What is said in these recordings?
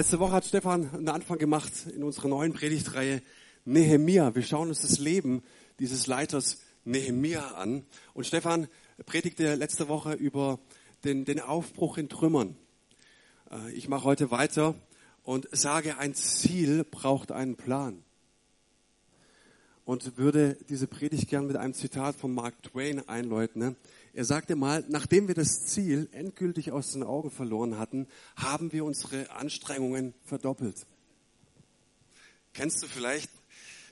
Letzte Woche hat Stefan einen Anfang gemacht in unserer neuen Predigtreihe Nehemia. Wir schauen uns das Leben dieses Leiters Nehemia an. Und Stefan predigte letzte Woche über den, den Aufbruch in Trümmern. Äh, ich mache heute weiter und sage, ein Ziel braucht einen Plan. Und würde diese Predigt gern mit einem Zitat von Mark Twain einläuten. Er sagte mal, nachdem wir das Ziel endgültig aus den Augen verloren hatten, haben wir unsere Anstrengungen verdoppelt. Kennst du vielleicht,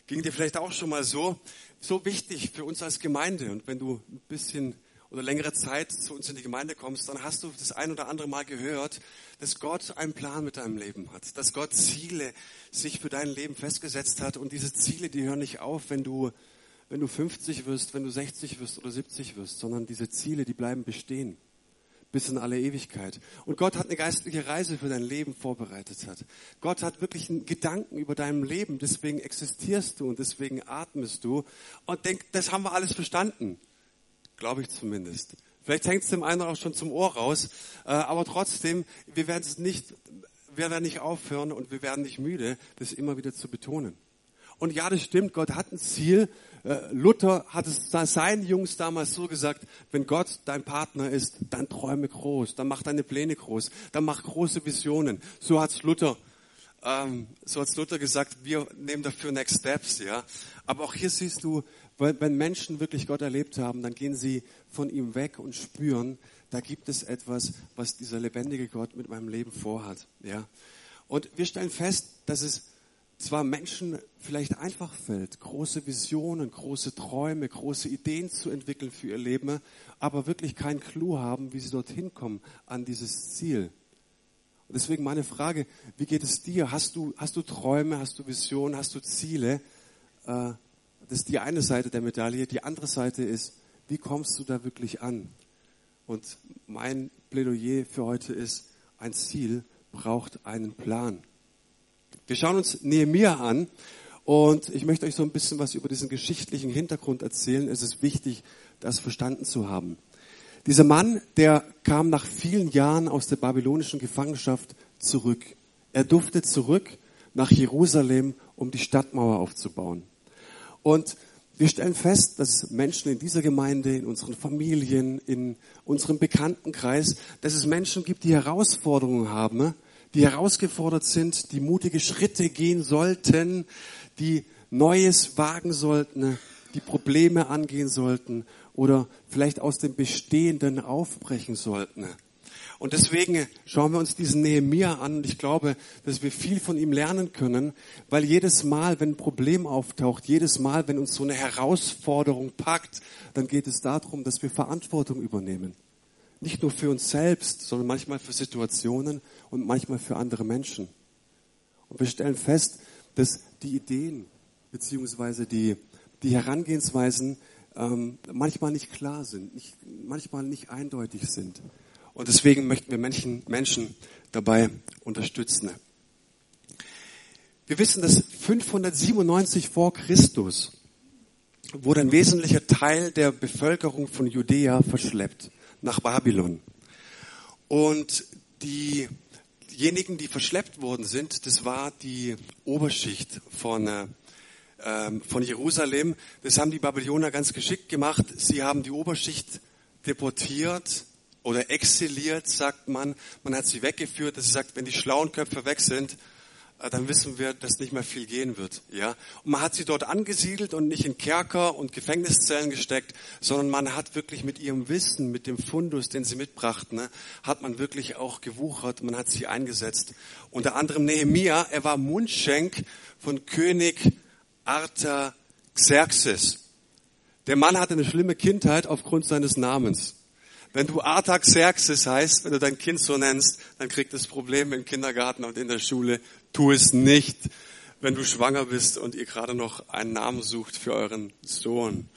ging dir vielleicht auch schon mal so, so wichtig für uns als Gemeinde. Und wenn du ein bisschen oder längere Zeit zu uns in die Gemeinde kommst, dann hast du das ein oder andere Mal gehört, dass Gott einen Plan mit deinem Leben hat, dass Gott Ziele sich für dein Leben festgesetzt hat und diese Ziele, die hören nicht auf, wenn du wenn du 50 wirst, wenn du 60 wirst oder 70 wirst, sondern diese Ziele, die bleiben bestehen bis in alle Ewigkeit. Und Gott hat eine geistliche Reise für dein Leben vorbereitet hat. Gott hat wirklich einen Gedanken über deinem Leben, deswegen existierst du und deswegen atmest du und denk, das haben wir alles verstanden. Glaube ich zumindest. Vielleicht hängt es dem einen auch schon zum Ohr raus, äh, aber trotzdem, wir werden es nicht, wir werden nicht aufhören und wir werden nicht müde, das immer wieder zu betonen. Und ja, das stimmt, Gott hat ein Ziel. Äh, Luther hat es seinen Jungs damals so gesagt, wenn Gott dein Partner ist, dann träume groß, dann mach deine Pläne groß, dann mach große Visionen. So hat's Luther, ähm, so hat's Luther gesagt, wir nehmen dafür Next Steps, ja. Aber auch hier siehst du, wenn Menschen wirklich Gott erlebt haben, dann gehen sie von ihm weg und spüren, da gibt es etwas, was dieser lebendige Gott mit meinem Leben vorhat, ja. Und wir stellen fest, dass es zwar Menschen vielleicht einfach fällt, große Visionen, große Träume, große Ideen zu entwickeln für ihr Leben, aber wirklich keinen Clou haben, wie sie dorthin kommen an dieses Ziel. Und deswegen meine Frage, wie geht es dir? Hast du, hast du Träume, hast du Visionen, hast du Ziele? Äh, das ist die eine Seite der Medaille. Die andere Seite ist, wie kommst du da wirklich an? Und mein Plädoyer für heute ist, ein Ziel braucht einen Plan. Wir schauen uns Nehemiah an und ich möchte euch so ein bisschen was über diesen geschichtlichen Hintergrund erzählen. Es ist wichtig, das verstanden zu haben. Dieser Mann, der kam nach vielen Jahren aus der babylonischen Gefangenschaft zurück. Er durfte zurück nach Jerusalem, um die Stadtmauer aufzubauen. Und wir stellen fest, dass Menschen in dieser Gemeinde, in unseren Familien, in unserem Bekanntenkreis, dass es Menschen gibt, die Herausforderungen haben, die herausgefordert sind, die mutige Schritte gehen sollten, die Neues wagen sollten, die Probleme angehen sollten oder vielleicht aus dem Bestehenden aufbrechen sollten. Und deswegen schauen wir uns diesen Nehemia an und ich glaube, dass wir viel von ihm lernen können, weil jedes Mal, wenn ein Problem auftaucht, jedes Mal, wenn uns so eine Herausforderung packt, dann geht es darum, dass wir Verantwortung übernehmen. Nicht nur für uns selbst, sondern manchmal für Situationen und manchmal für andere Menschen. Und wir stellen fest, dass die Ideen beziehungsweise die, die Herangehensweisen ähm, manchmal nicht klar sind, nicht, manchmal nicht eindeutig sind. Und deswegen möchten wir Menschen, Menschen dabei unterstützen. Wir wissen, dass 597 vor Christus wurde ein wesentlicher Teil der Bevölkerung von Judäa verschleppt nach Babylon. Und die diejenigen, die verschleppt worden sind, das war die Oberschicht von, äh, von Jerusalem. Das haben die Babylonier ganz geschickt gemacht. Sie haben die Oberschicht deportiert oder exiliert, sagt man. Man hat sie weggeführt. Das sagt, wenn die schlauen Köpfe weg sind, dann wissen wir, dass nicht mehr viel gehen wird. Ja? Und man hat sie dort angesiedelt und nicht in Kerker und Gefängniszellen gesteckt, sondern man hat wirklich mit ihrem Wissen, mit dem Fundus, den sie mitbrachten, ne, hat man wirklich auch gewuchert, man hat sie eingesetzt. Unter anderem Nehemia, er war Mundschenk von König Artaxerxes. Der Mann hatte eine schlimme Kindheit aufgrund seines Namens. Wenn du Artaxerxes heißt, wenn du dein Kind so nennst, dann kriegt es Probleme im Kindergarten und in der Schule. Tu es nicht, wenn du schwanger bist und ihr gerade noch einen Namen sucht für euren Sohn.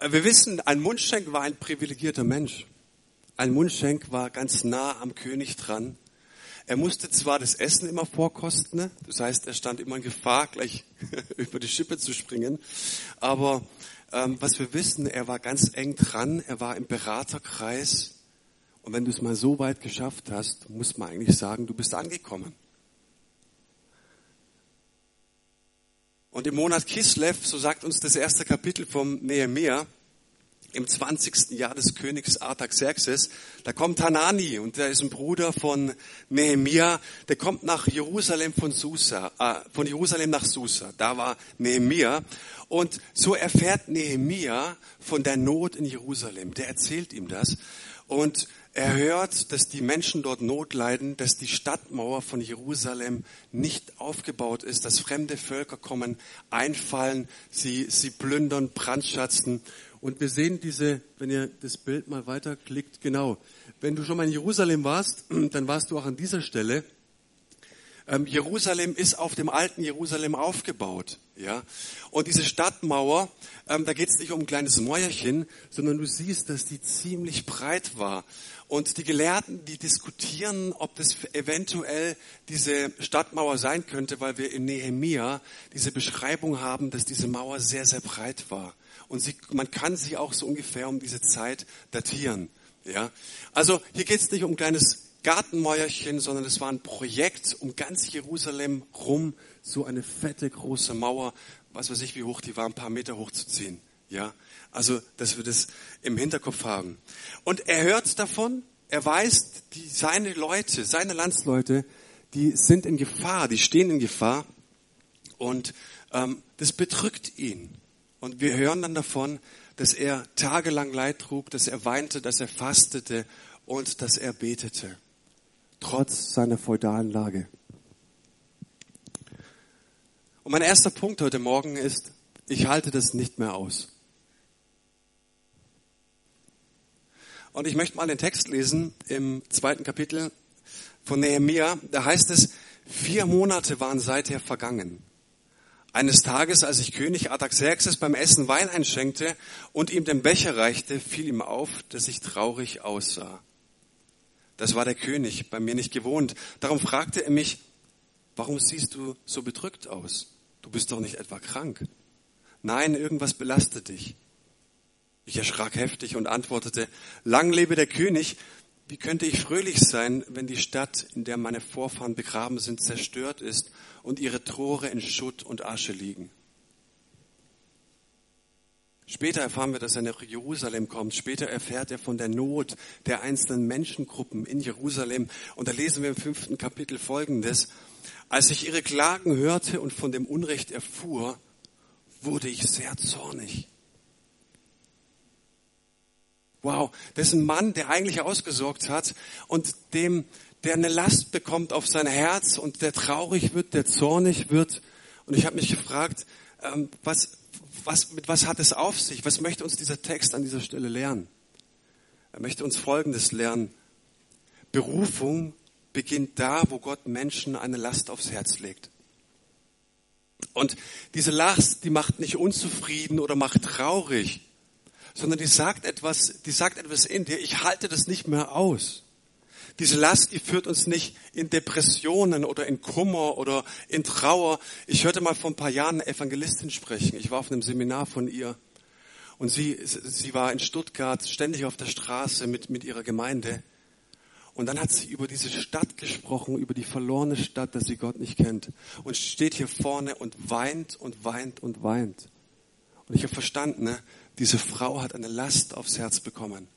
Wir wissen, ein Mundschenk war ein privilegierter Mensch. Ein Mundschenk war ganz nah am König dran. Er musste zwar das Essen immer vorkosten, das heißt, er stand immer in Gefahr, gleich über die Schippe zu springen, aber ähm, was wir wissen, er war ganz eng dran, er war im Beraterkreis Und wenn du es mal so weit geschafft hast, muss man eigentlich sagen, du bist angekommen. Und im Monat Kislev, so sagt uns das erste Kapitel vom Nehemiah, im 20. Jahr des Königs Artaxerxes, da kommt Hanani und der ist ein Bruder von Nehemia, der kommt nach Jerusalem von Susa, äh, von Jerusalem nach Susa. Da war Nehemia und so erfährt Nehemia von der Not in Jerusalem. Der erzählt ihm das und er hört, dass die Menschen dort Not leiden, dass die Stadtmauer von Jerusalem nicht aufgebaut ist, dass fremde Völker kommen, einfallen, sie, sie plündern, brandschatzen und wir sehen diese, wenn ihr das Bild mal weiterklickt, genau. Wenn du schon mal in Jerusalem warst, dann warst du auch an dieser Stelle. Ähm, Jerusalem ist auf dem alten Jerusalem aufgebaut. Ja? Und diese Stadtmauer, ähm, da geht es nicht um ein kleines Mäuerchen, sondern du siehst, dass die ziemlich breit war. Und die Gelehrten, die diskutieren, ob das eventuell diese Stadtmauer sein könnte, weil wir in Nehemia diese Beschreibung haben, dass diese Mauer sehr, sehr breit war und sie, man kann sie auch so ungefähr um diese Zeit datieren. Ja? Also hier geht es nicht um ein kleines Gartenmäuerchen, sondern es war ein Projekt um ganz Jerusalem rum, so eine fette große Mauer, was weiß ich, wie hoch die war, ein paar Meter hochzuziehen. Ja, also, dass wir das im Hinterkopf haben. Und er hört davon, er weiß, die, seine Leute, seine Landsleute, die sind in Gefahr, die stehen in Gefahr und ähm, das bedrückt ihn. Und wir hören dann davon, dass er tagelang Leid trug, dass er weinte, dass er fastete und dass er betete. Trotz seiner feudalen Lage. Und mein erster Punkt heute Morgen ist, ich halte das nicht mehr aus. Und ich möchte mal den Text lesen im zweiten Kapitel von Nehemiah. Da heißt es, vier Monate waren seither vergangen. Eines Tages, als ich König Artaxerxes beim Essen Wein einschenkte und ihm den Becher reichte, fiel ihm auf, dass ich traurig aussah. Das war der König, bei mir nicht gewohnt. Darum fragte er mich, warum siehst du so bedrückt aus? Du bist doch nicht etwa krank. Nein, irgendwas belastet dich. Ich erschrak heftig und antwortete, lang lebe der König, wie könnte ich fröhlich sein, wenn die Stadt, in der meine Vorfahren begraben sind, zerstört ist und ihre Tore in Schutt und Asche liegen? Später erfahren wir, dass er nach Jerusalem kommt. Später erfährt er von der Not der einzelnen Menschengruppen in Jerusalem. Und da lesen wir im fünften Kapitel Folgendes. Als ich ihre Klagen hörte und von dem Unrecht erfuhr, wurde ich sehr zornig. Wow, das ist ein Mann, der eigentlich ausgesorgt hat und dem, der eine Last bekommt auf sein Herz und der traurig wird, der zornig wird. Und ich habe mich gefragt, ähm, was, was, mit was hat es auf sich? Was möchte uns dieser Text an dieser Stelle lernen? Er möchte uns Folgendes lernen. Berufung beginnt da, wo Gott Menschen eine Last aufs Herz legt. Und diese Last, die macht nicht unzufrieden oder macht traurig, sondern die sagt etwas, die sagt etwas in dir, ich halte das nicht mehr aus. Diese Last, die führt uns nicht in Depressionen oder in Kummer oder in Trauer. Ich hörte mal vor ein paar Jahren eine Evangelistin sprechen. Ich war auf einem Seminar von ihr. Und sie, sie war in Stuttgart ständig auf der Straße mit, mit ihrer Gemeinde. Und dann hat sie über diese Stadt gesprochen, über die verlorene Stadt, dass sie Gott nicht kennt. Und steht hier vorne und weint und weint und weint. Und ich habe verstanden, ne? diese Frau hat eine Last aufs Herz bekommen.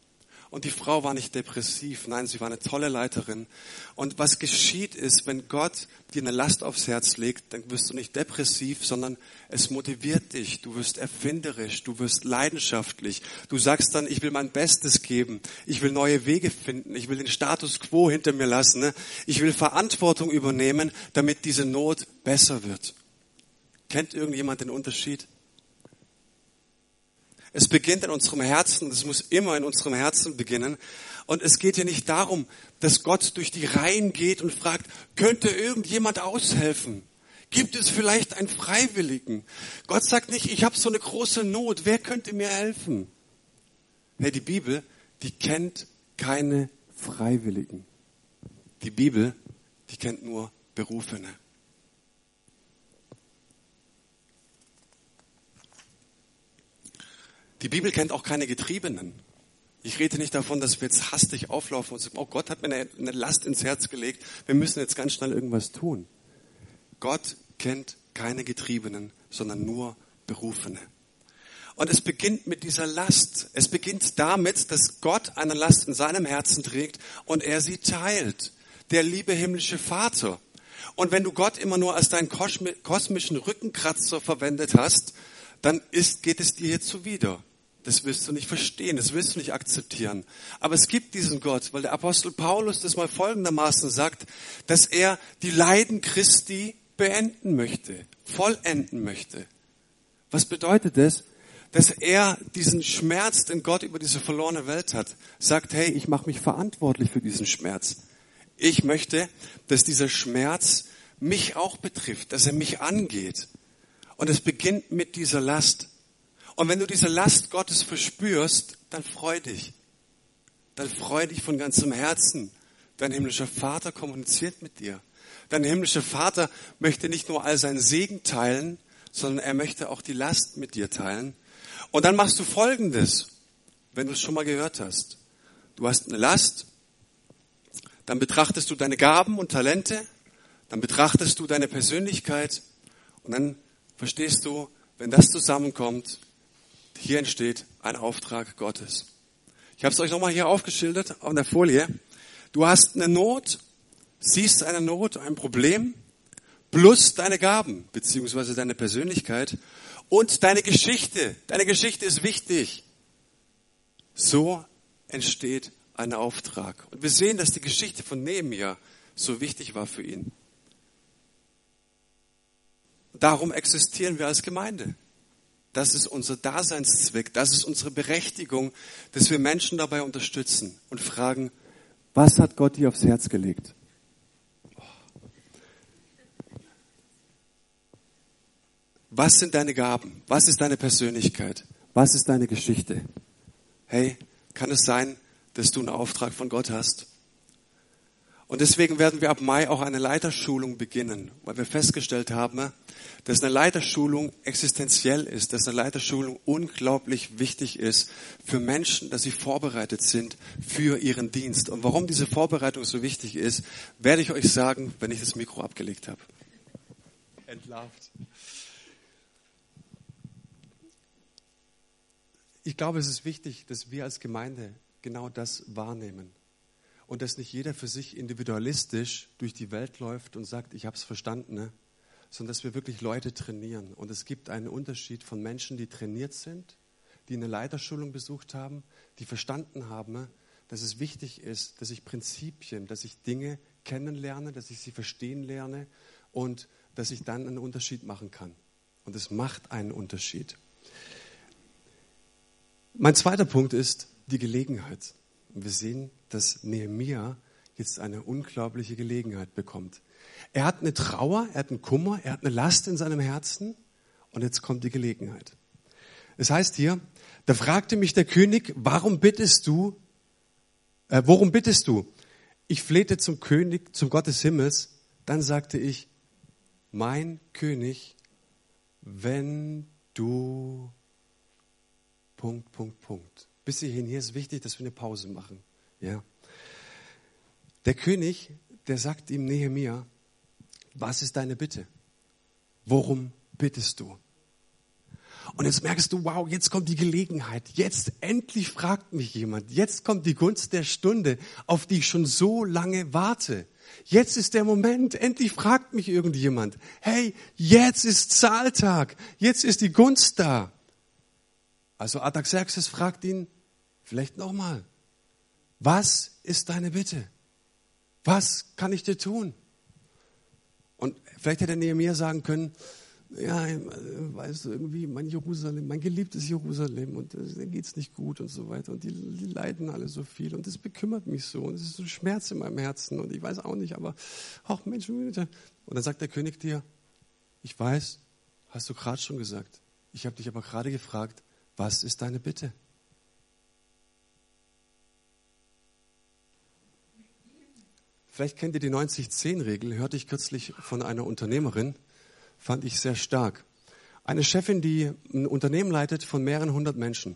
Und die Frau war nicht depressiv, nein, sie war eine tolle Leiterin. Und was geschieht ist, wenn Gott dir eine Last aufs Herz legt, dann wirst du nicht depressiv, sondern es motiviert dich. Du wirst erfinderisch, du wirst leidenschaftlich. Du sagst dann, ich will mein Bestes geben, ich will neue Wege finden, ich will den Status quo hinter mir lassen, ne? ich will Verantwortung übernehmen, damit diese Not besser wird. Kennt irgendjemand den Unterschied? Es beginnt in unserem Herzen, es muss immer in unserem Herzen beginnen. Und es geht hier nicht darum, dass Gott durch die Reihen geht und fragt, könnte irgendjemand aushelfen? Gibt es vielleicht einen Freiwilligen? Gott sagt nicht, ich habe so eine große Not, wer könnte mir helfen? Hey, die Bibel, die kennt keine Freiwilligen. Die Bibel, die kennt nur Berufene. Die Bibel kennt auch keine Getriebenen. Ich rede nicht davon, dass wir jetzt hastig auflaufen und sagen, oh Gott hat mir eine, eine Last ins Herz gelegt, wir müssen jetzt ganz schnell irgendwas tun. Gott kennt keine Getriebenen, sondern nur Berufene. Und es beginnt mit dieser Last. Es beginnt damit, dass Gott eine Last in seinem Herzen trägt und er sie teilt. Der liebe himmlische Vater. Und wenn du Gott immer nur als deinen kosmischen Rückenkratzer verwendet hast, dann ist, geht es dir hier zuwider. Das wirst du nicht verstehen, das wirst du nicht akzeptieren. Aber es gibt diesen Gott, weil der Apostel Paulus das mal folgendermaßen sagt, dass er die Leiden Christi beenden möchte, vollenden möchte. Was bedeutet das? Dass er diesen Schmerz, den Gott über diese verlorene Welt hat, sagt, hey, ich mache mich verantwortlich für diesen Schmerz. Ich möchte, dass dieser Schmerz mich auch betrifft, dass er mich angeht. Und es beginnt mit dieser Last. Und wenn du diese Last Gottes verspürst, dann freu dich. Dann freu dich von ganzem Herzen. Dein himmlischer Vater kommuniziert mit dir. Dein himmlischer Vater möchte nicht nur all seinen Segen teilen, sondern er möchte auch die Last mit dir teilen. Und dann machst du Folgendes, wenn du es schon mal gehört hast. Du hast eine Last, dann betrachtest du deine Gaben und Talente, dann betrachtest du deine Persönlichkeit und dann verstehst du, wenn das zusammenkommt, hier entsteht ein Auftrag Gottes. Ich habe es euch nochmal hier aufgeschildert auf der Folie. Du hast eine Not, siehst eine Not, ein Problem, plus deine Gaben, beziehungsweise deine Persönlichkeit und deine Geschichte. Deine Geschichte ist wichtig. So entsteht ein Auftrag. Und wir sehen, dass die Geschichte von Nehemiah so wichtig war für ihn. Darum existieren wir als Gemeinde. Das ist unser Daseinszweck, das ist unsere Berechtigung, dass wir Menschen dabei unterstützen und fragen, was hat Gott dir aufs Herz gelegt? Was sind deine Gaben? Was ist deine Persönlichkeit? Was ist deine Geschichte? Hey, kann es sein, dass du einen Auftrag von Gott hast? Und deswegen werden wir ab Mai auch eine Leiterschulung beginnen, weil wir festgestellt haben, dass eine Leiterschulung existenziell ist, dass eine Leiterschulung unglaublich wichtig ist für Menschen, dass sie vorbereitet sind für ihren Dienst. Und warum diese Vorbereitung so wichtig ist, werde ich euch sagen, wenn ich das Mikro abgelegt habe. Entlarvt. Ich glaube, es ist wichtig, dass wir als Gemeinde genau das wahrnehmen und dass nicht jeder für sich individualistisch durch die Welt läuft und sagt, ich habe es verstanden, ne? sondern dass wir wirklich Leute trainieren. Und es gibt einen Unterschied von Menschen, die trainiert sind, die eine Leiterschulung besucht haben, die verstanden haben, ne? dass es wichtig ist, dass ich Prinzipien, dass ich Dinge kennenlerne, dass ich sie verstehen lerne und dass ich dann einen Unterschied machen kann. Und es macht einen Unterschied. Mein zweiter Punkt ist die Gelegenheit. Wir sehen, dass Nehemiah jetzt eine unglaubliche Gelegenheit bekommt. Er hat eine Trauer, er hat einen Kummer, er hat eine Last in seinem Herzen und jetzt kommt die Gelegenheit. Es heißt hier, da fragte mich der König, warum bittest du, äh, worum bittest du? Ich flehte zum König, zum Gott des Himmels. Dann sagte ich, mein König, wenn du Punkt, Punkt, Punkt bis hierhin. Hier ist wichtig, dass wir eine Pause machen. Ja. Der König, der sagt ihm Nehemia, was ist deine Bitte? Worum bittest du? Und jetzt merkst du, wow, jetzt kommt die Gelegenheit. Jetzt endlich fragt mich jemand. Jetzt kommt die Gunst der Stunde, auf die ich schon so lange warte. Jetzt ist der Moment. Endlich fragt mich irgendjemand. Hey, jetzt ist Zahltag. Jetzt ist die Gunst da. Also Artaxerxes fragt ihn, Vielleicht nochmal. Was ist deine Bitte? Was kann ich dir tun? Und vielleicht hätte Nehemiah sagen können, ja, weißt du, irgendwie mein Jerusalem, mein geliebtes Jerusalem und da geht es nicht gut und so weiter und die, die, leiden alle so viel und das bekümmert mich so und es ist so Schmerz in meinem Herzen und ich weiß auch nicht, aber ach Mensch, und dann sagt der König dir, ich weiß, hast du gerade schon gesagt, ich habe dich aber gerade gefragt, was ist deine Bitte? Vielleicht kennt ihr die 90-10-Regel, hörte ich kürzlich von einer Unternehmerin, fand ich sehr stark. Eine Chefin, die ein Unternehmen leitet von mehreren hundert Menschen,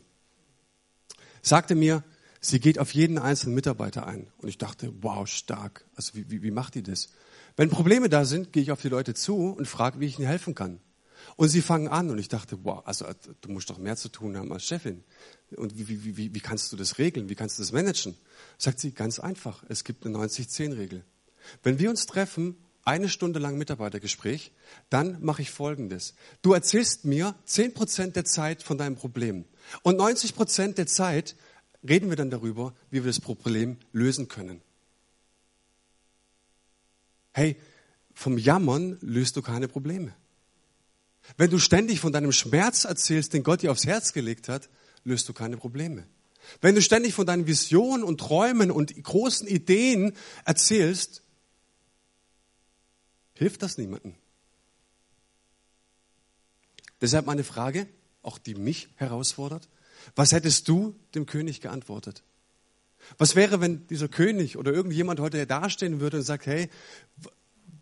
sagte mir, Sie geht auf jeden einzelnen Mitarbeiter ein. Und ich dachte, wow, stark. Also wie, wie, wie macht die das? Wenn Probleme da sind, gehe ich auf die Leute zu und frage, wie ich ihnen helfen kann. Und sie fangen an und ich dachte, wow, also du musst doch mehr zu tun haben als Chefin. Und wie, wie, wie, wie kannst du das regeln? Wie kannst du das managen? Sagt sie, ganz einfach. Es gibt eine 90-10-Regel. Wenn wir uns treffen, eine Stunde lang Mitarbeitergespräch, dann mache ich Folgendes. Du erzählst mir 10% der Zeit von deinem Problem. Und 90% der Zeit reden wir dann darüber, wie wir das Problem lösen können. Hey, vom Jammern löst du keine Probleme. Wenn du ständig von deinem Schmerz erzählst, den Gott dir aufs Herz gelegt hat, löst du keine Probleme. Wenn du ständig von deinen Visionen und Träumen und großen Ideen erzählst, hilft das niemandem. Deshalb meine Frage, auch die mich herausfordert. Was hättest du dem König geantwortet? Was wäre, wenn dieser König oder irgendjemand heute dastehen würde und sagt, hey,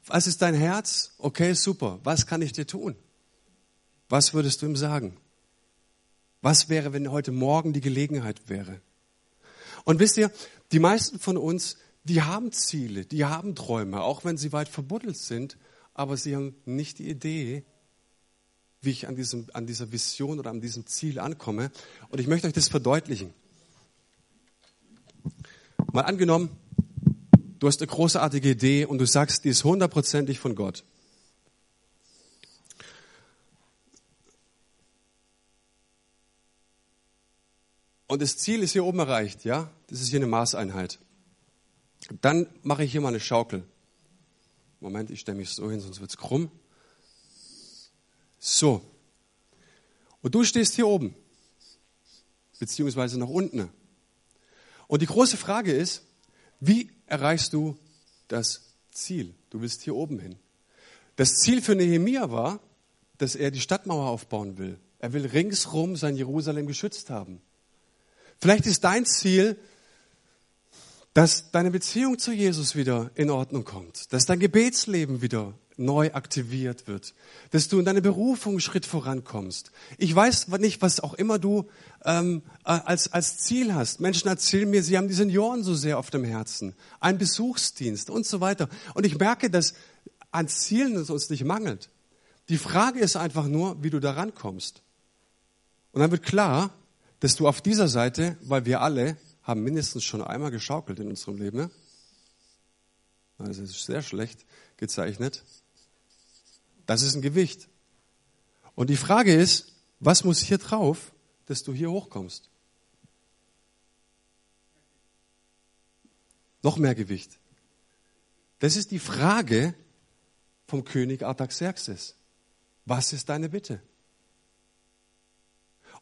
was ist dein Herz? Okay, super. Was kann ich dir tun? Was würdest du ihm sagen? Was wäre, wenn heute Morgen die Gelegenheit wäre? Und wisst ihr, die meisten von uns, die haben Ziele, die haben Träume, auch wenn sie weit verbuddelt sind, aber sie haben nicht die Idee, wie ich an, diesem, an dieser Vision oder an diesem Ziel ankomme. Und ich möchte euch das verdeutlichen. Mal angenommen, du hast eine großartige Idee und du sagst, die ist hundertprozentig von Gott. Und das Ziel ist hier oben erreicht, ja? Das ist hier eine Maßeinheit. Dann mache ich hier mal eine Schaukel. Moment, ich stelle mich so hin, sonst wird es krumm. So. Und du stehst hier oben, beziehungsweise nach unten. Und die große Frage ist, wie erreichst du das Ziel? Du willst hier oben hin. Das Ziel für Nehemia war, dass er die Stadtmauer aufbauen will. Er will ringsrum sein Jerusalem geschützt haben. Vielleicht ist dein Ziel, dass deine Beziehung zu Jesus wieder in Ordnung kommt, dass dein Gebetsleben wieder neu aktiviert wird, dass du in deine Berufung Schritt vorankommst. Ich weiß nicht, was auch immer du ähm, als, als Ziel hast. Menschen erzählen mir, sie haben die Senioren so sehr auf dem Herzen, ein Besuchsdienst und so weiter. Und ich merke, dass an Zielen es uns nicht mangelt. Die Frage ist einfach nur, wie du da rankommst. Und dann wird klar, dass du auf dieser Seite, weil wir alle haben mindestens schon einmal geschaukelt in unserem Leben, ne? Also das ist sehr schlecht gezeichnet. Das ist ein Gewicht. Und die Frage ist, was muss hier drauf, dass du hier hochkommst? Noch mehr Gewicht. Das ist die Frage vom König Artaxerxes. Was ist deine Bitte?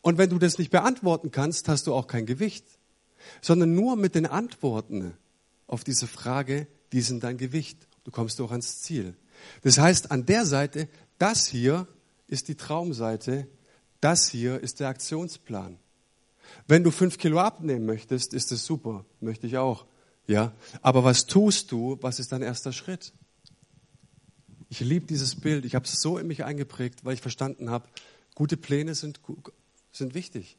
Und wenn du das nicht beantworten kannst, hast du auch kein Gewicht, sondern nur mit den Antworten auf diese Frage, die sind dein Gewicht. Du kommst auch ans Ziel. Das heißt, an der Seite, das hier ist die Traumseite, das hier ist der Aktionsplan. Wenn du fünf Kilo abnehmen möchtest, ist es super, möchte ich auch. Ja, aber was tust du? Was ist dein erster Schritt? Ich liebe dieses Bild. Ich habe es so in mich eingeprägt, weil ich verstanden habe, gute Pläne sind, sind wichtig.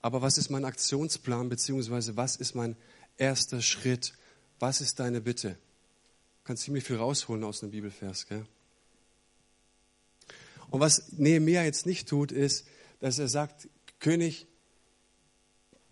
Aber was ist mein Aktionsplan, beziehungsweise was ist mein erster Schritt? Was ist deine Bitte? kann ziemlich viel rausholen aus einem Bibelvers. Gell? Und was Nehemiah jetzt nicht tut, ist, dass er sagt, König,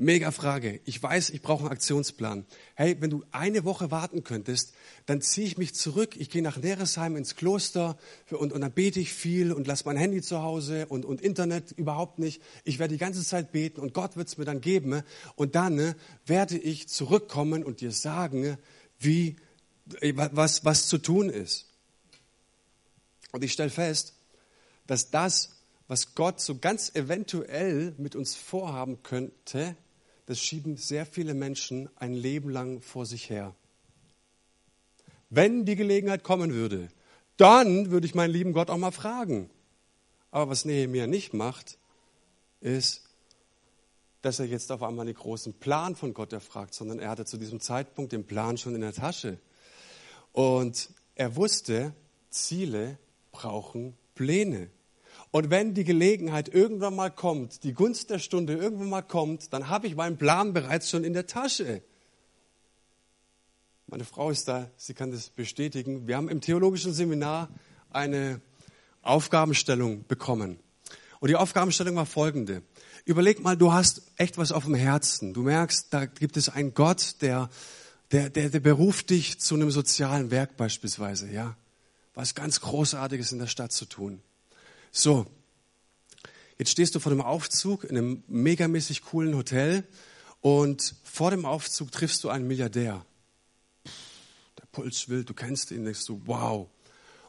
mega Frage. Ich weiß, ich brauche einen Aktionsplan. Hey, wenn du eine Woche warten könntest, dann ziehe ich mich zurück. Ich gehe nach Neresheim ins Kloster und, und dann bete ich viel und lasse mein Handy zu Hause und, und Internet überhaupt nicht. Ich werde die ganze Zeit beten und Gott wird es mir dann geben. Und dann ne, werde ich zurückkommen und dir sagen, wie was, was zu tun ist. Und ich stelle fest, dass das, was Gott so ganz eventuell mit uns vorhaben könnte, das schieben sehr viele Menschen ein Leben lang vor sich her. Wenn die Gelegenheit kommen würde, dann würde ich meinen lieben Gott auch mal fragen. Aber was Nehemiah nicht macht, ist, dass er jetzt auf einmal den großen Plan von Gott erfragt, sondern er hatte zu diesem Zeitpunkt den Plan schon in der Tasche. Und er wusste, Ziele brauchen Pläne. Und wenn die Gelegenheit irgendwann mal kommt, die Gunst der Stunde irgendwann mal kommt, dann habe ich meinen Plan bereits schon in der Tasche. Meine Frau ist da, sie kann das bestätigen. Wir haben im theologischen Seminar eine Aufgabenstellung bekommen. Und die Aufgabenstellung war folgende. Überleg mal, du hast echt was auf dem Herzen. Du merkst, da gibt es einen Gott, der, der, der, der beruft dich zu einem sozialen Werk beispielsweise, ja. Was ganz Großartiges in der Stadt zu tun. So. Jetzt stehst du vor dem Aufzug in einem megamäßig coolen Hotel und vor dem Aufzug triffst du einen Milliardär. Der Puls will, du kennst ihn, denkst du, wow.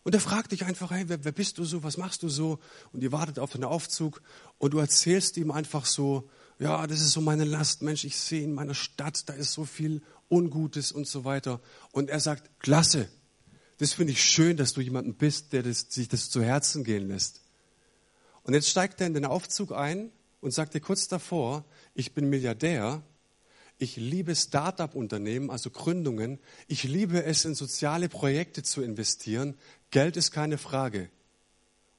Und er fragt dich einfach, hey, wer, wer, bist du so, was machst du so? Und ihr wartet auf den Aufzug und du erzählst ihm einfach so, ja, das ist so meine Last, Mensch, ich sehe in meiner Stadt, da ist so viel Ungutes und so weiter. Und er sagt, klasse, das finde ich schön, dass du jemanden bist, der das, sich das zu Herzen gehen lässt. Und jetzt steigt er in den Aufzug ein und sagt dir kurz davor, ich bin Milliardär ich liebe Start-up-Unternehmen, also Gründungen. Ich liebe es, in soziale Projekte zu investieren. Geld ist keine Frage.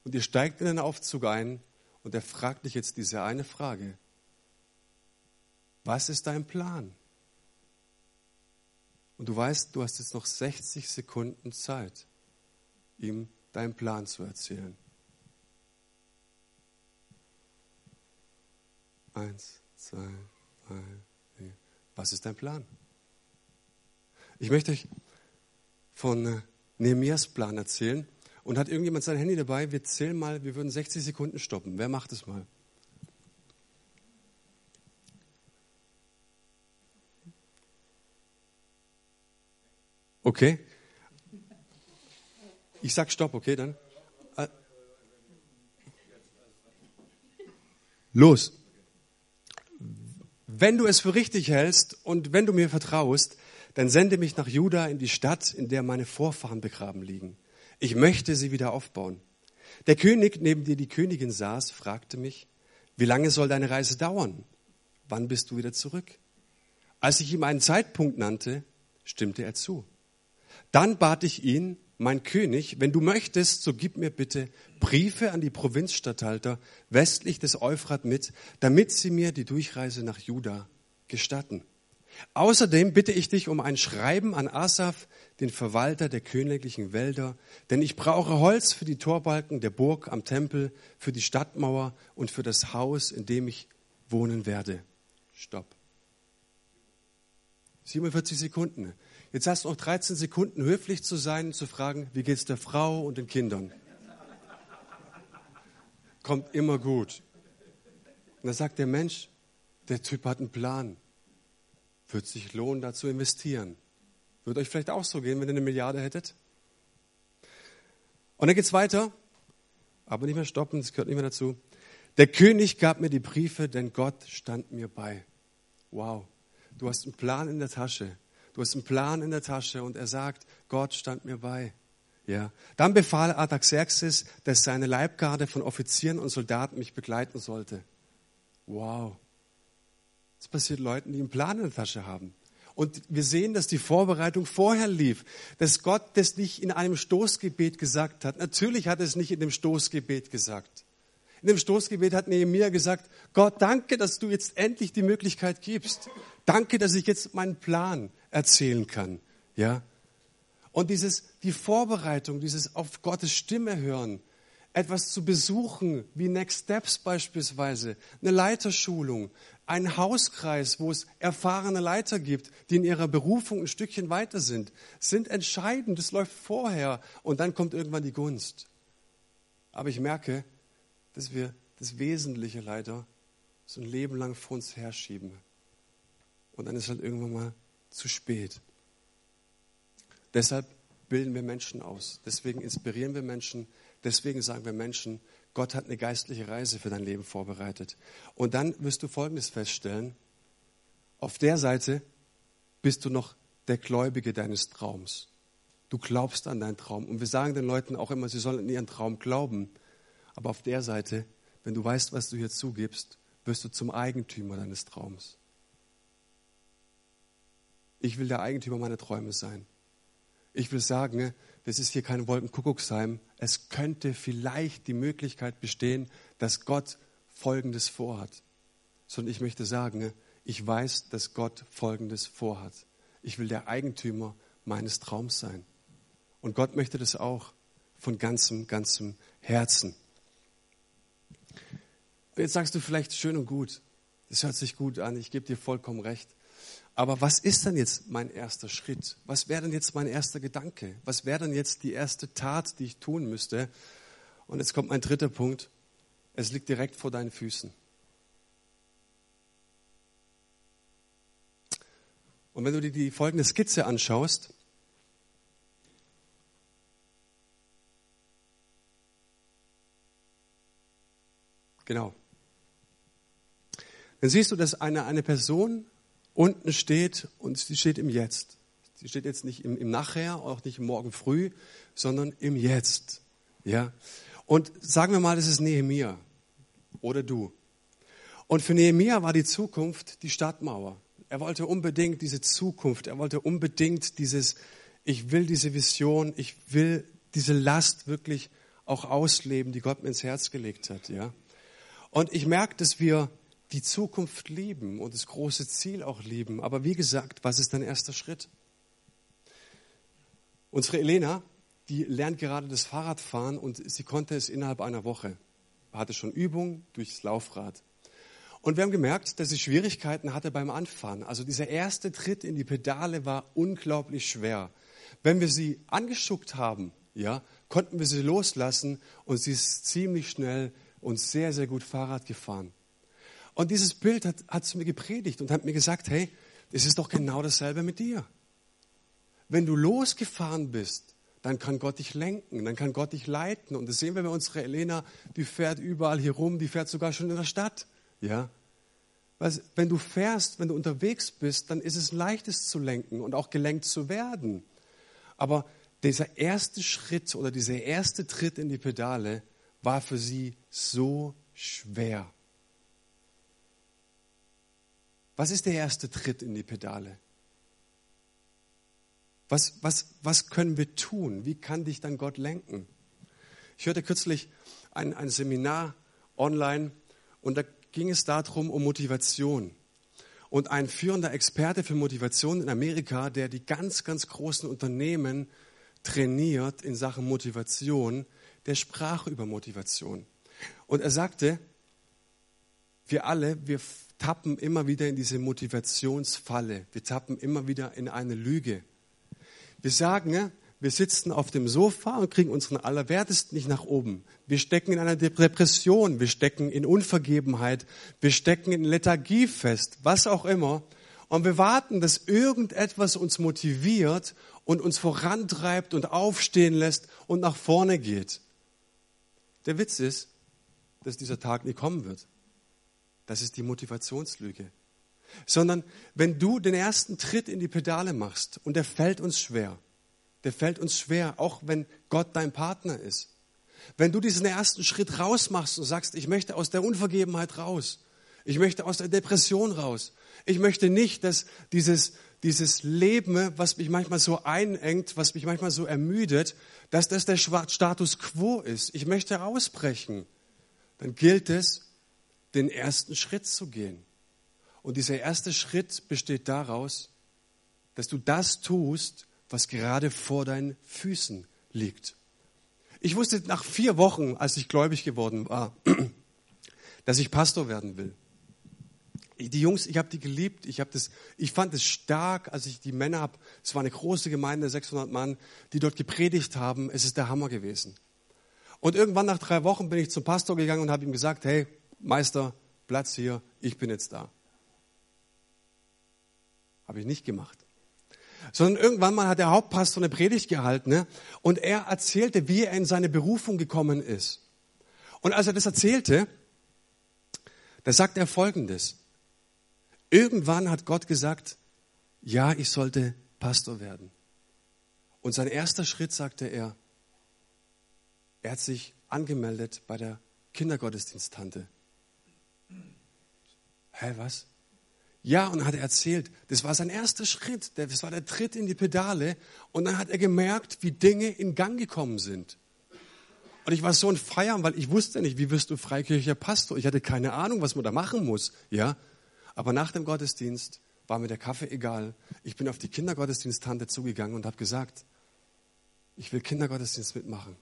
Und ihr steigt in den Aufzug ein und er fragt dich jetzt diese eine Frage. Was ist dein Plan? Und du weißt, du hast jetzt noch 60 Sekunden Zeit, ihm deinen Plan zu erzählen. Eins, zwei, drei. Was ist dein Plan? Ich möchte euch von äh, Nehemias Plan erzählen. Und hat irgendjemand sein Handy dabei? Wir zählen mal, wir würden 60 Sekunden stoppen. Wer macht es mal? Okay. Ich sag Stopp, okay, dann. Äh. Los wenn du es für richtig hältst und wenn du mir vertraust, dann sende mich nach Juda in die Stadt, in der meine Vorfahren begraben liegen. Ich möchte sie wieder aufbauen. Der König, neben dem die Königin saß, fragte mich, wie lange soll deine Reise dauern? Wann bist du wieder zurück? Als ich ihm einen Zeitpunkt nannte, stimmte er zu. Dann bat ich ihn, mein König, wenn du möchtest, so gib mir bitte Briefe an die Provinzstatthalter westlich des Euphrat mit, damit sie mir die Durchreise nach Juda gestatten. Außerdem bitte ich dich um ein Schreiben an Asaf, den Verwalter der königlichen Wälder, denn ich brauche Holz für die Torbalken der Burg am Tempel, für die Stadtmauer und für das Haus, in dem ich wohnen werde. Stopp. 47 Sekunden. Jetzt hast du noch 13 Sekunden, höflich zu sein und zu fragen, wie geht es der Frau und den Kindern? Kommt immer gut. Und dann sagt der Mensch, der Typ hat einen Plan. Wird sich lohnen, da zu investieren. Würde euch vielleicht auch so gehen, wenn ihr eine Milliarde hättet? Und dann geht es weiter, aber nicht mehr stoppen, das gehört nicht mehr dazu. Der König gab mir die Briefe, denn Gott stand mir bei. Wow, du hast einen Plan in der Tasche. Du hast einen Plan in der Tasche und er sagt, Gott stand mir bei. Ja. Dann befahl Artaxerxes, dass seine Leibgarde von Offizieren und Soldaten mich begleiten sollte. Wow. Das passiert Leuten, die einen Plan in der Tasche haben. Und wir sehen, dass die Vorbereitung vorher lief, dass Gott das nicht in einem Stoßgebet gesagt hat. Natürlich hat er es nicht in dem Stoßgebet gesagt. In dem Stoßgebet hat Nehemiah gesagt, Gott, danke, dass du jetzt endlich die Möglichkeit gibst. Danke, dass ich jetzt meinen Plan erzählen kann. Ja? Und dieses, die Vorbereitung, dieses auf Gottes Stimme hören, etwas zu besuchen, wie Next Steps beispielsweise, eine Leiterschulung, ein Hauskreis, wo es erfahrene Leiter gibt, die in ihrer Berufung ein Stückchen weiter sind, sind entscheidend. Das läuft vorher und dann kommt irgendwann die Gunst. Aber ich merke, dass wir das Wesentliche leider so ein Leben lang vor uns herschieben. Und dann ist halt irgendwann mal zu spät. Deshalb bilden wir Menschen aus. Deswegen inspirieren wir Menschen. Deswegen sagen wir Menschen, Gott hat eine geistliche Reise für dein Leben vorbereitet. Und dann wirst du Folgendes feststellen. Auf der Seite bist du noch der Gläubige deines Traums. Du glaubst an deinen Traum. Und wir sagen den Leuten auch immer, sie sollen an ihren Traum glauben. Aber auf der Seite, wenn du weißt, was du hier zugibst, wirst du zum Eigentümer deines Traums. Ich will der Eigentümer meiner Träume sein. Ich will sagen, das ist hier kein Wolkenkuckucksheim. Es könnte vielleicht die Möglichkeit bestehen, dass Gott Folgendes vorhat. Sondern ich möchte sagen, ich weiß, dass Gott Folgendes vorhat. Ich will der Eigentümer meines Traums sein. Und Gott möchte das auch von ganzem, ganzem Herzen. Jetzt sagst du vielleicht schön und gut. Das hört sich gut an. Ich gebe dir vollkommen recht. Aber was ist denn jetzt mein erster Schritt? Was wäre denn jetzt mein erster Gedanke? Was wäre denn jetzt die erste Tat, die ich tun müsste? Und jetzt kommt mein dritter Punkt. Es liegt direkt vor deinen Füßen. Und wenn du dir die folgende Skizze anschaust, genau, dann siehst du, dass eine, eine Person unten steht und sie steht im Jetzt. Sie steht jetzt nicht im, im Nachher, auch nicht morgen früh, sondern im Jetzt. Ja? Und sagen wir mal, das ist Nehemia oder du. Und für Nehemia war die Zukunft die Stadtmauer. Er wollte unbedingt diese Zukunft, er wollte unbedingt dieses, ich will diese Vision, ich will diese Last wirklich auch ausleben, die Gott mir ins Herz gelegt hat. Ja? Und ich merke, dass wir die Zukunft lieben und das große Ziel auch lieben. Aber wie gesagt, was ist dein erster Schritt? Unsere Elena, die lernt gerade das Fahrradfahren und sie konnte es innerhalb einer Woche. Hatte schon Übung durchs Laufrad. Und wir haben gemerkt, dass sie Schwierigkeiten hatte beim Anfahren. Also dieser erste Tritt in die Pedale war unglaublich schwer. Wenn wir sie angeschuckt haben, ja, konnten wir sie loslassen und sie ist ziemlich schnell und sehr, sehr gut Fahrrad gefahren. Und dieses Bild hat, hat zu mir gepredigt und hat mir gesagt, hey, es ist doch genau dasselbe mit dir. Wenn du losgefahren bist, dann kann Gott dich lenken, dann kann Gott dich leiten. Und das sehen wir bei unserer Elena, die fährt überall hier rum, die fährt sogar schon in der Stadt. Ja? Weil, wenn du fährst, wenn du unterwegs bist, dann ist es leichtes zu lenken und auch gelenkt zu werden. Aber dieser erste Schritt oder dieser erste Tritt in die Pedale war für sie so schwer. Was ist der erste Tritt in die Pedale? Was, was, was können wir tun? Wie kann dich dann Gott lenken? Ich hörte kürzlich ein, ein Seminar online und da ging es darum, um Motivation. Und ein führender Experte für Motivation in Amerika, der die ganz, ganz großen Unternehmen trainiert in Sachen Motivation, der sprach über Motivation. Und er sagte, wir alle, wir tappen immer wieder in diese Motivationsfalle. Wir tappen immer wieder in eine Lüge. Wir sagen, wir sitzen auf dem Sofa und kriegen unseren Allerwertesten nicht nach oben. Wir stecken in einer Depression, wir stecken in Unvergebenheit, wir stecken in Lethargie fest, was auch immer. Und wir warten, dass irgendetwas uns motiviert und uns vorantreibt und aufstehen lässt und nach vorne geht. Der Witz ist, dass dieser Tag nie kommen wird. Das ist die Motivationslüge. Sondern wenn du den ersten Tritt in die Pedale machst und der fällt uns schwer, der fällt uns schwer, auch wenn Gott dein Partner ist. Wenn du diesen ersten Schritt rausmachst und sagst, ich möchte aus der Unvergebenheit raus, ich möchte aus der Depression raus, ich möchte nicht, dass dieses, dieses Leben, was mich manchmal so einengt, was mich manchmal so ermüdet, dass das der Status quo ist. Ich möchte ausbrechen. Dann gilt es, den ersten Schritt zu gehen. Und dieser erste Schritt besteht daraus, dass du das tust, was gerade vor deinen Füßen liegt. Ich wusste nach vier Wochen, als ich gläubig geworden war, dass ich Pastor werden will. Die Jungs, ich habe die geliebt, ich, hab das, ich fand es stark, als ich die Männer habe, es war eine große Gemeinde, 600 Mann, die dort gepredigt haben, es ist der Hammer gewesen. Und irgendwann nach drei Wochen bin ich zum Pastor gegangen und habe ihm gesagt, hey, Meister, Platz hier, ich bin jetzt da. Habe ich nicht gemacht. Sondern irgendwann mal hat der Hauptpastor eine Predigt gehalten ne? und er erzählte, wie er in seine Berufung gekommen ist. Und als er das erzählte, da sagt er Folgendes. Irgendwann hat Gott gesagt, ja, ich sollte Pastor werden. Und sein erster Schritt, sagte er, er hat sich angemeldet bei der Kindergottesdiensttante. Hä, was? Ja, und hat er erzählt, das war sein erster Schritt, das war der Tritt in die Pedale. Und dann hat er gemerkt, wie Dinge in Gang gekommen sind. Und ich war so ein Feiern, weil ich wusste nicht, wie wirst du freikirchlicher Pastor? Ich hatte keine Ahnung, was man da machen muss. Ja, aber nach dem Gottesdienst war mir der Kaffee egal. Ich bin auf die Kindergottesdiensttante zugegangen und habe gesagt, ich will Kindergottesdienst mitmachen,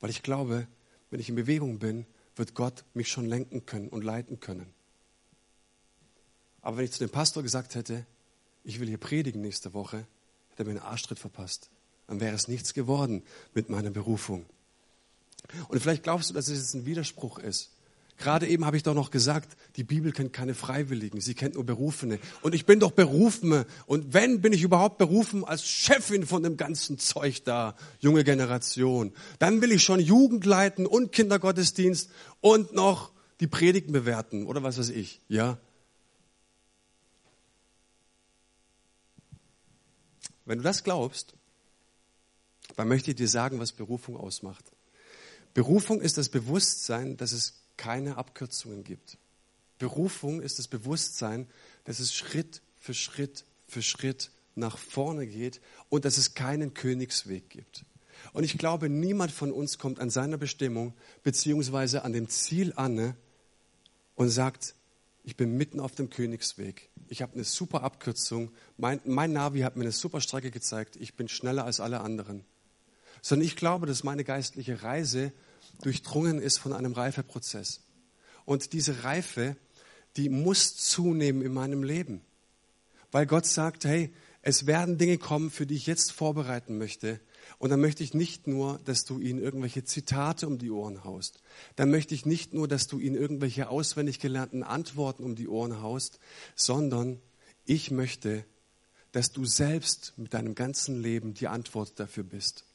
weil ich glaube, wenn ich in Bewegung bin, wird Gott mich schon lenken können und leiten können. Aber wenn ich zu dem Pastor gesagt hätte, ich will hier predigen nächste Woche, hätte er mir einen Arschtritt verpasst. Dann wäre es nichts geworden mit meiner Berufung. Und vielleicht glaubst du, dass es jetzt ein Widerspruch ist. Gerade eben habe ich doch noch gesagt, die Bibel kennt keine Freiwilligen, sie kennt nur Berufene. Und ich bin doch berufen. Und wenn, bin ich überhaupt berufen als Chefin von dem ganzen Zeug da, junge Generation. Dann will ich schon Jugend leiten und Kindergottesdienst und noch die Predigten bewerten oder was weiß ich, ja. Wenn du das glaubst, dann möchte ich dir sagen, was Berufung ausmacht. Berufung ist das Bewusstsein, dass es keine Abkürzungen gibt. Berufung ist das Bewusstsein, dass es Schritt für Schritt für Schritt nach vorne geht und dass es keinen Königsweg gibt. Und ich glaube, niemand von uns kommt an seiner Bestimmung beziehungsweise an dem Ziel an und sagt, ich bin mitten auf dem Königsweg. Ich habe eine super Abkürzung. Mein, mein Navi hat mir eine super Strecke gezeigt. Ich bin schneller als alle anderen. Sondern ich glaube, dass meine geistliche Reise durchdrungen ist von einem Reifeprozess. Und diese Reife, die muss zunehmen in meinem Leben. Weil Gott sagt, hey, es werden Dinge kommen, für die ich jetzt vorbereiten möchte. Und dann möchte ich nicht nur, dass du ihnen irgendwelche Zitate um die Ohren haust. Dann möchte ich nicht nur, dass du ihnen irgendwelche auswendig gelernten Antworten um die Ohren haust, sondern ich möchte, dass du selbst mit deinem ganzen Leben die Antwort dafür bist.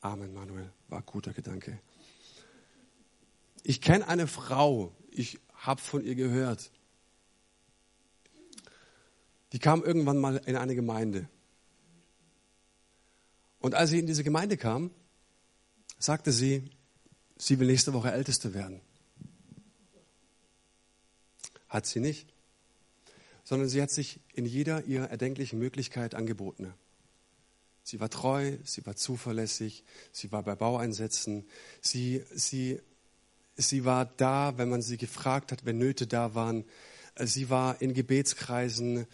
Amen, Manuel. War ein guter Gedanke. Ich kenne eine Frau, ich habe von ihr gehört. Die kam irgendwann mal in eine Gemeinde. Und als sie in diese Gemeinde kam, sagte sie, sie will nächste Woche Älteste werden. Hat sie nicht, sondern sie hat sich in jeder ihrer erdenklichen Möglichkeit angeboten. Sie war treu, sie war zuverlässig, sie war bei Baueinsätzen, sie, sie, sie war da, wenn man sie gefragt hat, wenn Nöte da waren. Sie war in Gebetskreisen,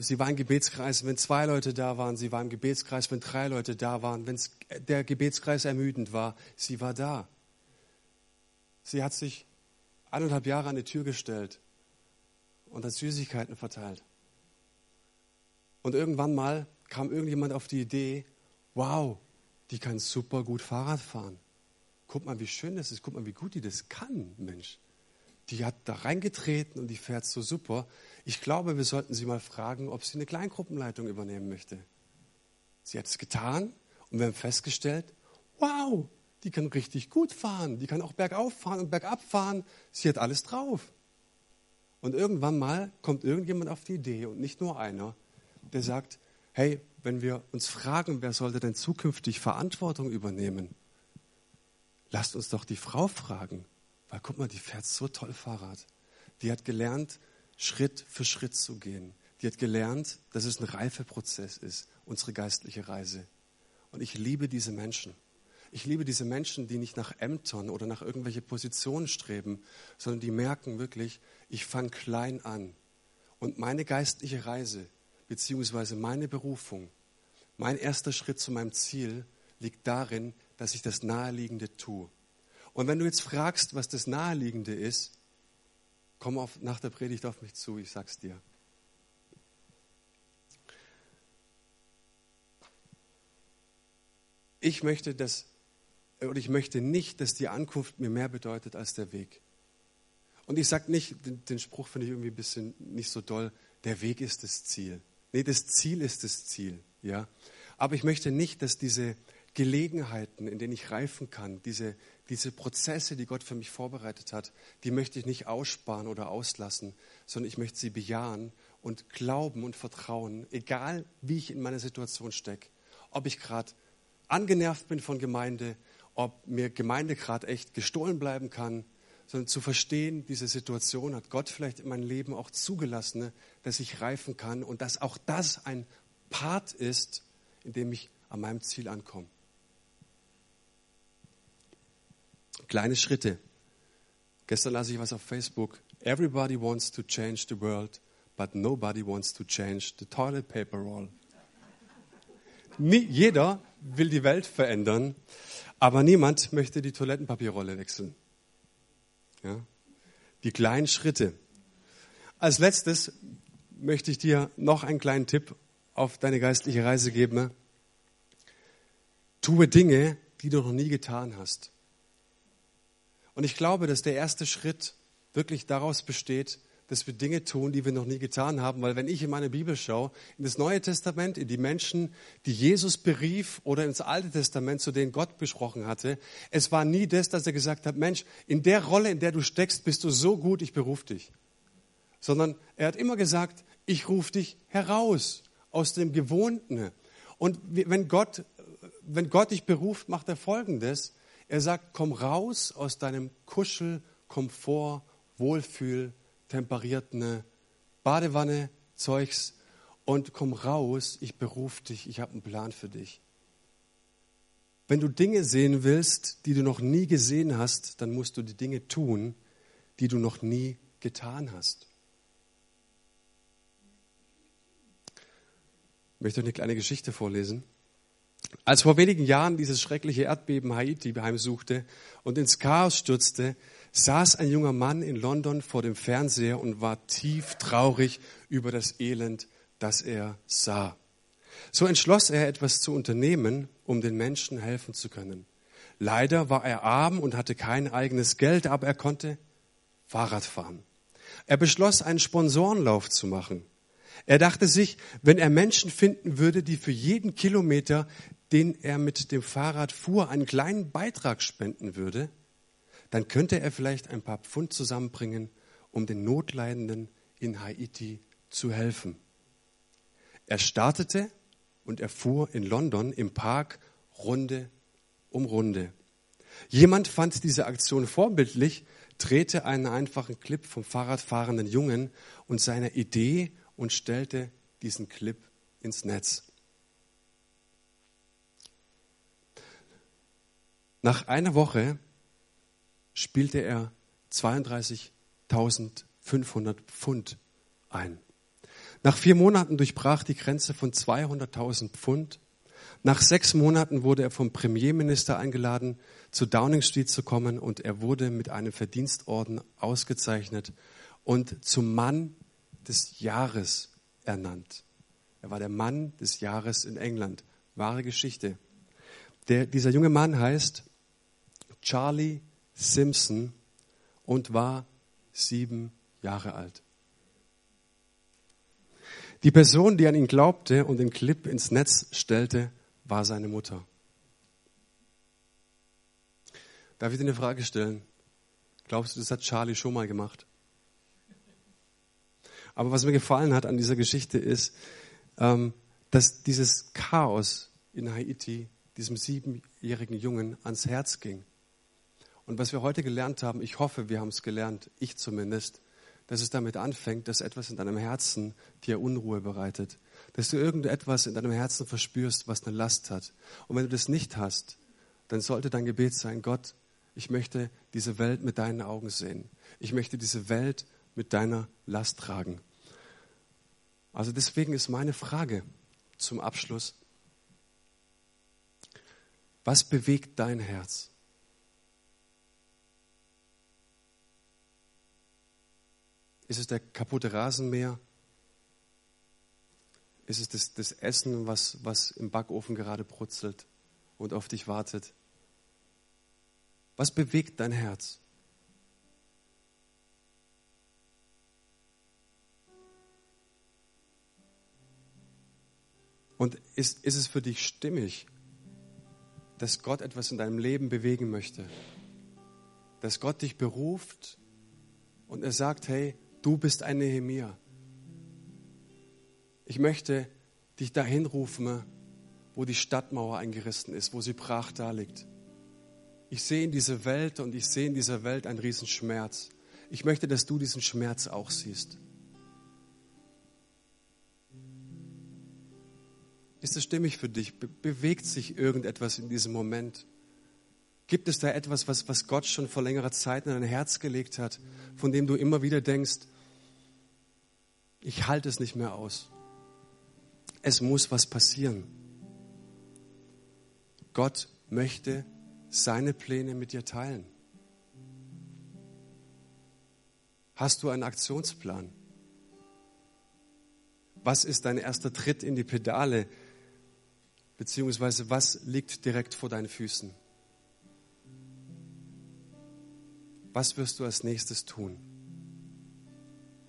sie war in Gebetskreisen, wenn zwei Leute da waren, sie war im Gebetskreis, wenn drei Leute da waren, wenn der Gebetskreis ermüdend war, sie war da. Sie hat sich eineinhalb Jahre an die Tür gestellt und hat Süßigkeiten verteilt. Und irgendwann mal kam irgendjemand auf die Idee, wow, die kann super gut Fahrrad fahren. Guck mal, wie schön das ist, guck mal, wie gut die das kann, Mensch. Die hat da reingetreten und die fährt so super. Ich glaube, wir sollten sie mal fragen, ob sie eine Kleingruppenleitung übernehmen möchte. Sie hat es getan und wir haben festgestellt, wow, die kann richtig gut fahren. Die kann auch bergauf fahren und bergab fahren. Sie hat alles drauf. Und irgendwann mal kommt irgendjemand auf die Idee und nicht nur einer, der sagt, hey, wenn wir uns fragen, wer sollte denn zukünftig Verantwortung übernehmen, lasst uns doch die Frau fragen, weil guck mal, die fährt so toll Fahrrad. Die hat gelernt, Schritt für Schritt zu gehen. Die hat gelernt, dass es ein Reifeprozess ist, unsere geistliche Reise. Und ich liebe diese Menschen. Ich liebe diese Menschen, die nicht nach Ämtern oder nach irgendwelche Positionen streben, sondern die merken wirklich, ich fange klein an. Und meine geistliche Reise beziehungsweise meine Berufung, mein erster Schritt zu meinem Ziel liegt darin, dass ich das Naheliegende tue. Und wenn du jetzt fragst, was das Naheliegende ist, komm auf, nach der Predigt auf mich zu, ich sag's dir. Ich möchte das, oder ich möchte nicht, dass die Ankunft mir mehr bedeutet als der Weg. Und ich sage nicht, den, den Spruch finde ich irgendwie ein bisschen nicht so doll, der Weg ist das Ziel. Nee, das Ziel ist das Ziel, ja. Aber ich möchte nicht, dass diese Gelegenheiten, in denen ich reifen kann, diese, diese Prozesse, die Gott für mich vorbereitet hat, die möchte ich nicht aussparen oder auslassen, sondern ich möchte sie bejahen und glauben und vertrauen, egal wie ich in meiner Situation stecke. Ob ich gerade angenervt bin von Gemeinde, ob mir Gemeinde gerade echt gestohlen bleiben kann, sondern zu verstehen, diese Situation hat Gott vielleicht in meinem Leben auch zugelassen, ne, dass ich reifen kann und dass auch das ein Part ist, in dem ich an meinem Ziel ankomme. Kleine Schritte. Gestern las ich was auf Facebook. Everybody wants to change the world, but nobody wants to change the toilet paper roll. Nie, jeder will die Welt verändern, aber niemand möchte die Toilettenpapierrolle wechseln. Ja? Die kleinen Schritte. Als letztes möchte ich dir noch einen kleinen Tipp auf deine geistliche Reise geben. Tue Dinge, die du noch nie getan hast. Und ich glaube, dass der erste Schritt wirklich daraus besteht, dass wir Dinge tun, die wir noch nie getan haben. Weil wenn ich in meine Bibel schaue, in das Neue Testament, in die Menschen, die Jesus berief oder ins Alte Testament, zu denen Gott besprochen hatte, es war nie das, dass er gesagt hat, Mensch, in der Rolle, in der du steckst, bist du so gut, ich beruf dich. Sondern er hat immer gesagt, ich rufe dich heraus aus dem Gewohnten. Und wenn Gott, wenn Gott dich beruft, macht er Folgendes. Er sagt, komm raus aus deinem Kuschel, Komfort, Wohlfühl, temperierten Badewanne, Zeugs und komm raus, ich beruf dich, ich habe einen Plan für dich. Wenn du Dinge sehen willst, die du noch nie gesehen hast, dann musst du die Dinge tun, die du noch nie getan hast. Ich möchte euch eine kleine Geschichte vorlesen. Als vor wenigen Jahren dieses schreckliche Erdbeben Haiti heimsuchte und ins Chaos stürzte, saß ein junger Mann in London vor dem Fernseher und war tief traurig über das Elend, das er sah. So entschloss er, etwas zu unternehmen, um den Menschen helfen zu können. Leider war er arm und hatte kein eigenes Geld, aber er konnte Fahrrad fahren. Er beschloss, einen Sponsorenlauf zu machen. Er dachte sich, wenn er Menschen finden würde, die für jeden Kilometer, den er mit dem Fahrrad fuhr, einen kleinen Beitrag spenden würde, dann könnte er vielleicht ein paar Pfund zusammenbringen, um den Notleidenden in Haiti zu helfen. Er startete und er fuhr in London im Park Runde um Runde. Jemand fand diese Aktion vorbildlich, drehte einen einfachen Clip vom Fahrradfahrenden Jungen und seiner Idee und stellte diesen Clip ins Netz. Nach einer Woche spielte er 32.500 Pfund ein. Nach vier Monaten durchbrach die Grenze von 200.000 Pfund. Nach sechs Monaten wurde er vom Premierminister eingeladen, zu Downing Street zu kommen und er wurde mit einem Verdienstorden ausgezeichnet und zum Mann des Jahres ernannt. Er war der Mann des Jahres in England. Wahre Geschichte. Der, dieser junge Mann heißt Charlie Simpson und war sieben Jahre alt. Die Person, die an ihn glaubte und den Clip ins Netz stellte, war seine Mutter. Darf ich dir eine Frage stellen? Glaubst du, das hat Charlie schon mal gemacht? Aber was mir gefallen hat an dieser Geschichte ist, ähm, dass dieses Chaos in Haiti diesem siebenjährigen Jungen ans Herz ging. Und was wir heute gelernt haben, ich hoffe, wir haben es gelernt, ich zumindest, dass es damit anfängt, dass etwas in deinem Herzen dir Unruhe bereitet. Dass du irgendetwas in deinem Herzen verspürst, was eine Last hat. Und wenn du das nicht hast, dann sollte dein Gebet sein, Gott, ich möchte diese Welt mit deinen Augen sehen. Ich möchte diese Welt mit deiner Last tragen. Also deswegen ist meine Frage zum Abschluss, was bewegt dein Herz? Ist es der kaputte Rasenmäher? Ist es das, das Essen, was, was im Backofen gerade brutzelt und auf dich wartet? Was bewegt dein Herz? Und ist, ist es für dich stimmig, dass Gott etwas in deinem Leben bewegen möchte? Dass Gott dich beruft und er sagt, hey, Du bist ein Nehemia. Ich möchte dich dahin rufen, wo die Stadtmauer eingerissen ist, wo sie brach da liegt. Ich sehe in dieser Welt und ich sehe in dieser Welt einen riesen Schmerz. Ich möchte, dass du diesen Schmerz auch siehst. Ist es stimmig für dich? Be bewegt sich irgendetwas in diesem Moment? Gibt es da etwas, was, was Gott schon vor längerer Zeit in dein Herz gelegt hat, von dem du immer wieder denkst, ich halte es nicht mehr aus. Es muss was passieren. Gott möchte seine Pläne mit dir teilen. Hast du einen Aktionsplan? Was ist dein erster Tritt in die Pedale? Beziehungsweise was liegt direkt vor deinen Füßen? Was wirst du als nächstes tun?